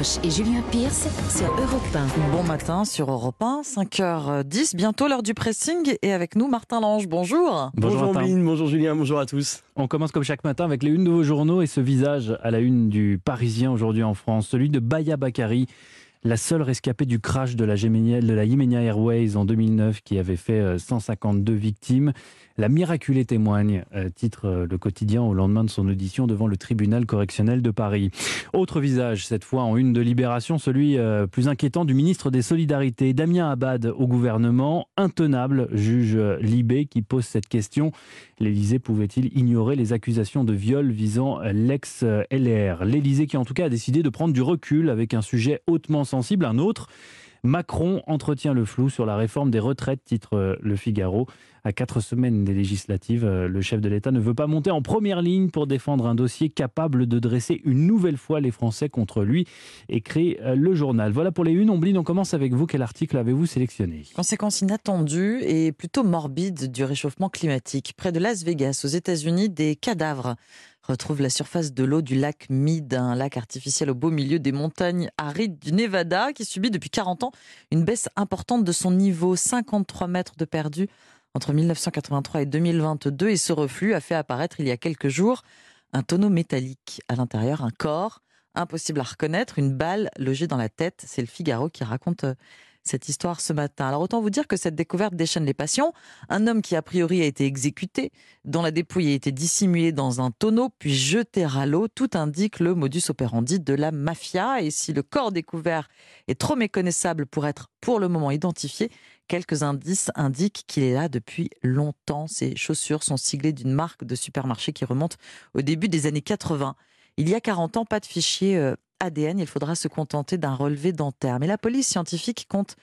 Roche et Julien Pierce sur Europe 1. Bon matin sur Europe 1, 5h10, bientôt l'heure du pressing et avec nous Martin Lange, bonjour. Bonjour, Bonjour Martin. bonjour Julien, bonjour à tous. On commence comme chaque matin avec les unes de vos journaux et ce visage à la une du Parisien aujourd'hui en France, celui de Baya Bakari, la seule rescapée du crash de la, Yemenia Airways en 2009 qui avait fait euh, 152 victimes. La miraculée témoigne, euh, titre euh, le quotidien au lendemain de son audition devant le tribunal correctionnel de Paris. Autre visage, cette fois en une de Libération, celui euh, plus inquiétant du ministre des Solidarités, Damien Abad au gouvernement, intenable, juge euh, Libé qui pose cette question. L'Élysée pouvait-il ignorer les accusations de viol visant euh, l'ex-LR L'Élysée qui en tout cas a décidé de prendre du recul avec un sujet hautement sensible, un autre. Macron entretient le flou sur la réforme des retraites, titre euh, Le Figaro. À quatre semaines des législatives, euh, le chef de l'État ne veut pas monter en première ligne pour défendre un dossier capable de dresser une nouvelle fois les Français contre lui, écrit euh, le journal. Voilà pour les unes. Ombline, on commence avec vous. Quel article avez-vous sélectionné? Conséquence inattendue et plutôt morbide du réchauffement climatique. Près de Las Vegas, aux États-Unis, des cadavres retrouvent la surface de l'eau du lac Mead, un lac artificiel au beau milieu des montagnes arides du Nevada qui subit depuis 40 ans une baisse importante de son niveau, 53 mètres de perdu entre 1983 et 2022 et ce reflux a fait apparaître il y a quelques jours un tonneau métallique à l'intérieur, un corps impossible à reconnaître, une balle logée dans la tête. C'est le Figaro qui raconte euh, cette histoire ce matin. Alors autant vous dire que cette découverte déchaîne les passions. Un homme qui a priori a été exécuté, dont la dépouille a été dissimulée dans un tonneau puis jetée à l'eau, tout indique le modus operandi de la mafia. Et si le corps découvert est trop méconnaissable pour être pour le moment identifié, quelques indices indiquent qu'il est là depuis longtemps. Ses chaussures sont siglées d'une marque de supermarché qui remonte au début des années 80. Il y a 40 ans, pas de fichier euh, ADN, il faudra se contenter d'un relevé dentaire. Mais la police scientifique compte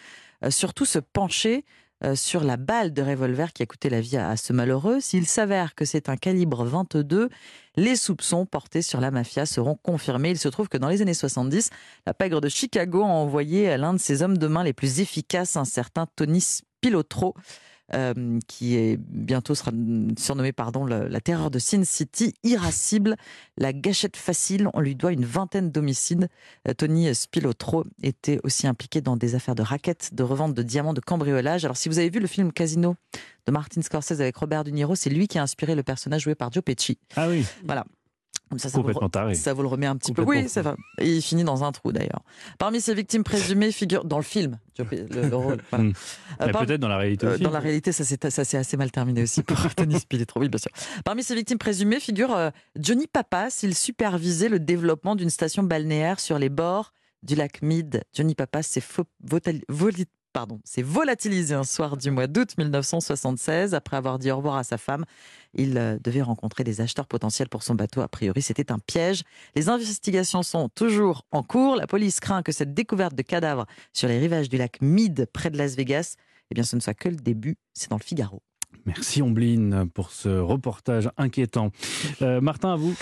euh, surtout se pencher euh, sur la balle de revolver qui a coûté la vie à, ce malheureux. S'il s'avère que c'est un calibre 22, les soupçons portés sur la mafia seront confirmés. Il se trouve que dans les années 70, la pègre de Chicago a envoyé l'un de ses hommes de main les plus efficaces, un certain Tony Spilotro. Euh, qui est bientôt sera surnommé pardon la terreur de Sin City, irascible, la gâchette facile. On lui doit une vingtaine d'homicides. Euh, Tony Spilotro était aussi impliqué dans des affaires de raquettes, de revente de diamants, de cambriolage. Alors si vous avez vu le film Casino de Martin Scorsese avec Robert De Niro, c'est lui qui a inspiré le personnage joué par Joe Pesci. Ah oui, Comme ça, ça vous, complètement taré. ça vous le remet un petit peu. Oui, ça va. Et il finit dans un trou d'ailleurs. Parmi ces victimes présumées figure dans le film Joe Pe- le, le rôle. voilà. Mm. Euh, par- Peut-être dans la réalité euh, aussi. dans la réalité, ça s'est assez mal terminé aussi pour Tony Spilotro, oui, bien sûr. Parmi ces victimes présumées figure euh, Johnny Papas. Il supervisait le développement d'une station balnéaire sur les bords du lac Mead. Johnny Papas s'est fo- votal- pardon, s'est volatilisé un soir du mois d'août 1976 après avoir dit au revoir à sa femme. Il euh, devait rencontrer des acheteurs potentiels pour son bateau. A priori, c'était un piège. Les investigations sont toujours en cours. La police craint que cette découverte de cadavres sur les rivages du lac Mead, près de Las Vegas, eh bien, ce ne soit que le début. C'est dans le Figaro. Merci Ombline pour ce reportage inquiétant. Euh, Martin, à vous.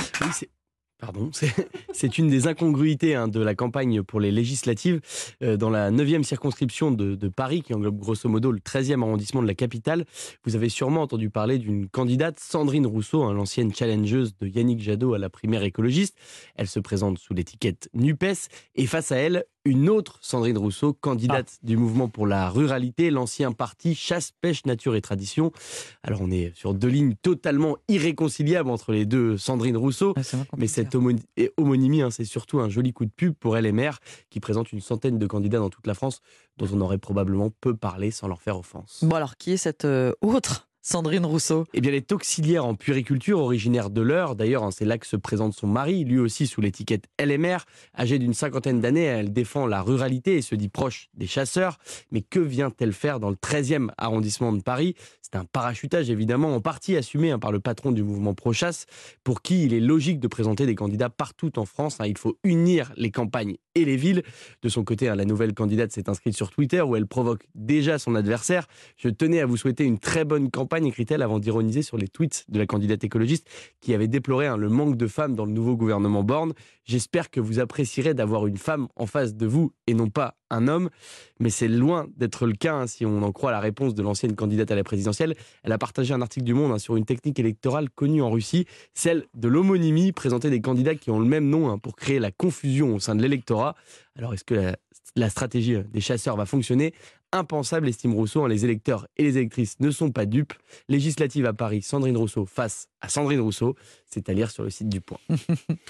Pardon, c'est- une des incongruités hein, de la campagne pour les législatives. Euh, dans la 9e circonscription de, de Paris, qui englobe grosso modo le 13e arrondissement de la capitale, vous avez sûrement entendu parler d'une candidate, Sandrine Rousseau, hein, l'ancienne challengeuse de Yannick Jadot à la primaire écologiste. Elle se présente sous l'étiquette NUPES et face à elle, une autre Sandrine Rousseau, candidate du mouvement pour la ruralité, l'ancien parti Chasse, Pêche, Nature et Tradition. Alors on est sur deux lignes totalement irréconciliables entre les deux Sandrine Rousseau. Mais cette homonymie, hein, c'est surtout un joli coup de pub pour LMR, qui présente une centaine de candidats dans toute la France, dont on aurait probablement peu parlé sans leur faire offense. Bon, alors, qui est cette euh, autre Sandrine Rousseau Eh bien, elle est auxiliaire en puériculture, originaire de l'Eure. D'ailleurs, hein, c'est là que se présente son mari, lui aussi sous l'étiquette LMR. Âgée d'une cinquantaine d'années, elle défend la ruralité et se dit proche des chasseurs. Mais que vient-elle faire dans le 13e arrondissement de Paris? C'est un parachutage, évidemment, en partie assumé hein, par le patron du mouvement Pro-Chasse, pour qui il est logique de présenter des candidats partout en France. hein. Il faut unir les campagnes et les villes. De son côté, la nouvelle candidate s'est inscrite sur Twitter, où elle provoque déjà son adversaire. Je tenais à vous souhaiter une très bonne campagne, écrit-elle avant d'ironiser sur les tweets de la candidate écologiste qui avait déploré hein, le manque de femmes dans le nouveau gouvernement Borne. J'espère que vous apprécierez d'avoir une femme en face de vous et non pas un homme. Mais c'est loin d'être le cas hein, si on en croit la réponse de l'ancienne candidate à la présidentielle. Elle a partagé un article du Monde hein, sur une technique électorale connue en Russie, celle de l'homonymie, présenter des candidats qui ont le même nom pour créer la confusion au sein de l'électorat. Alors est-ce que la, la stratégie des chasseurs va fonctionner impensable, estime Rousseau. Hein, les électeurs et les électrices ne sont pas dupes. Législative à Paris, Sandrine Rousseau face à Sandrine Rousseau. C'est à lire sur le site du Point.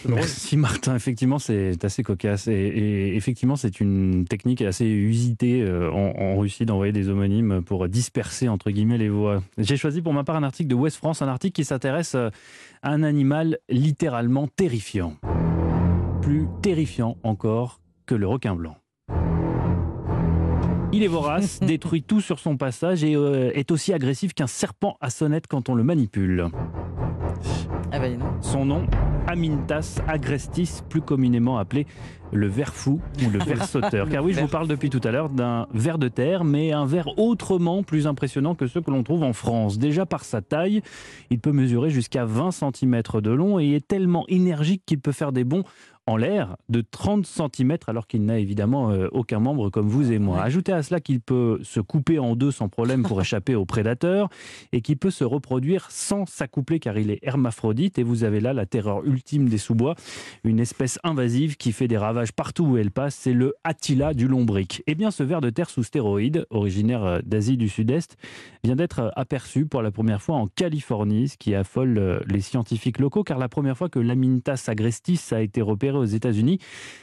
Merci Martin. Effectivement, c'est assez cocasse. Et, effectivement, c'est une technique assez usitée euh, en, Russie d'envoyer des homonymes pour disperser, entre guillemets, les voix. J'ai choisi pour ma part un article de West France, un article qui s'intéresse euh, à un animal littéralement terrifiant. Plus terrifiant encore que le requin blanc. Il est vorace, détruit tout sur son passage et euh, est aussi agressif qu'un serpent à sonnette quand on le manipule. Ah bah, son nom, Amintas agrestis, plus communément appelé le ver fou ou le ver sauteur. Car oui, je vous parle depuis tout à l'heure d'un ver de terre, mais un ver autrement plus impressionnant que ceux que l'on trouve en France. Déjà par sa taille, il peut mesurer jusqu'à 20 cm de long et est tellement énergique qu'il peut faire des bonds en l'air de 30 cm alors qu'il n'a évidemment euh, aucun membre comme vous et moi. Ajoutez à cela qu'il peut se couper en deux sans problème pour échapper aux prédateurs et qu'il peut se reproduire sans s'accoupler car il est hermaphrodite et vous avez là la terreur ultime des sous-bois, une espèce invasive qui fait des ravages partout où elle passe, c'est le Attila du lombric. Eh bien ce ver de terre sous stéroïdes, originaire euh, d'Asie du Sud-Est, vient d'être euh, aperçu pour la première fois en Californie, ce qui affole les scientifiques locaux car la première fois que l'Amintas agrestis a été repéré aux États-Unis.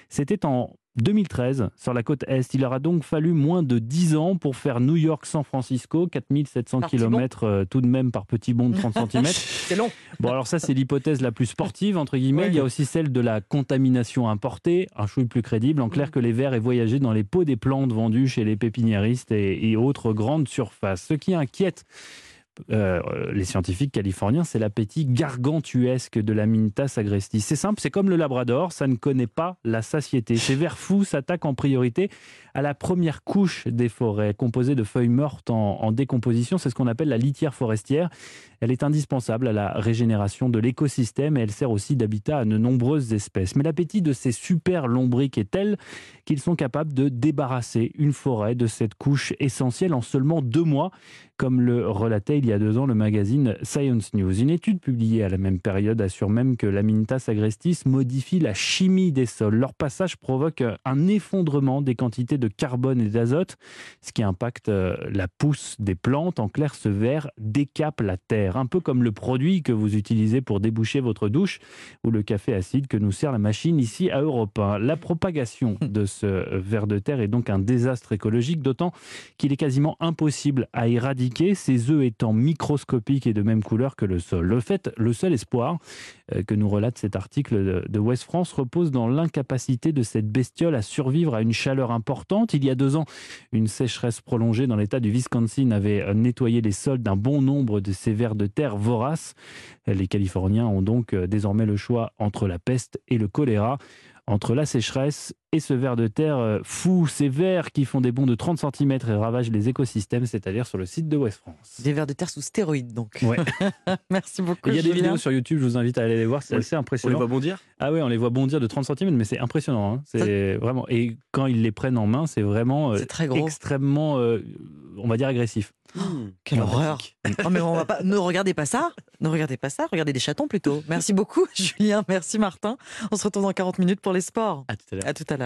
C'était en 2013 sur la côte Est. Il leur a donc fallu moins de 10 ans pour faire New York-San Francisco, 4700 km euh, tout de même par petit bond de 30 cm. c'est long. Bon, alors ça, c'est l'hypothèse la plus sportive, entre guillemets. Il y a aussi celle de la contamination importée, un chouille plus crédible. En clair, que les vers aient voyagé dans les pots des plantes vendues chez les pépiniéristes et, et autres grandes surfaces. Ce qui inquiète euh, les scientifiques californiens, c'est l'appétit gargantuesque de la Mintas agrestis. C'est simple, c'est comme le Labrador, ça ne connaît pas la satiété. Ces vers fous s'attaquent en priorité à la première couche des forêts, composée de feuilles mortes en, décomposition. C'est ce qu'on appelle la litière forestière. Elle est indispensable à la régénération de l'écosystème et elle sert aussi d'habitat à de nombreuses espèces. Mais l'appétit de ces super lombriques est tel qu'ils sont capables de débarrasser une forêt de cette couche essentielle en seulement deux mois comme le relatait il y a deux ans le magazine Science News. Une étude publiée à la même période assure même que l'Amintas agrestis modifie la chimie des sols. Leur passage provoque un effondrement des quantités de carbone et d'azote, ce qui impacte euh, la pousse des plantes. En clair, ce verre décape la terre, un peu comme le produit que vous utilisez pour déboucher votre douche ou le café acide que nous sert la machine ici à Europe 1. La propagation de ce ver de terre est donc un désastre écologique, d'autant qu'il est quasiment impossible à éradiquer ces œufs étant microscopiques et de même couleur que le sol. Le fait, le seul espoir euh, que nous relate cet article de West France repose dans l'incapacité de cette bestiole à survivre à une chaleur importante. Il y a deux ans, une sécheresse prolongée dans l'état du Wisconsin avait euh, nettoyé les sols d'un bon nombre de ces vers de terre voraces. Les Californiens ont donc euh, désormais le choix entre la peste et le choléra entre la sécheresse et ce ver de terre euh, fou, ces vers qui font des bonds de 30 cm et ravagent les écosystèmes, c'est-à-dire sur le site de West France. Des vers de terre sous stéroïdes, donc. Ouais. Merci beaucoup. Il y a des vidéos sur YouTube, je vous invite à aller les voir, c'est assez impressionnant. On les voit bondir? Ah oui, on les voit bondir de 30 cm, mais c'est impressionnant. Hein. C'est vraiment. Et quand ils les prennent en main, c'est vraiment euh, très extrêmement, euh, on va dire, agressif. Oh, quelle horreur oh, mais on va pas... Ne regardez pas ça Ne regardez pas ça, regardez des chatons plutôt. Merci beaucoup Julien, merci Martin. On se retrouve dans 40 minutes pour les sports. À tout à l'heure.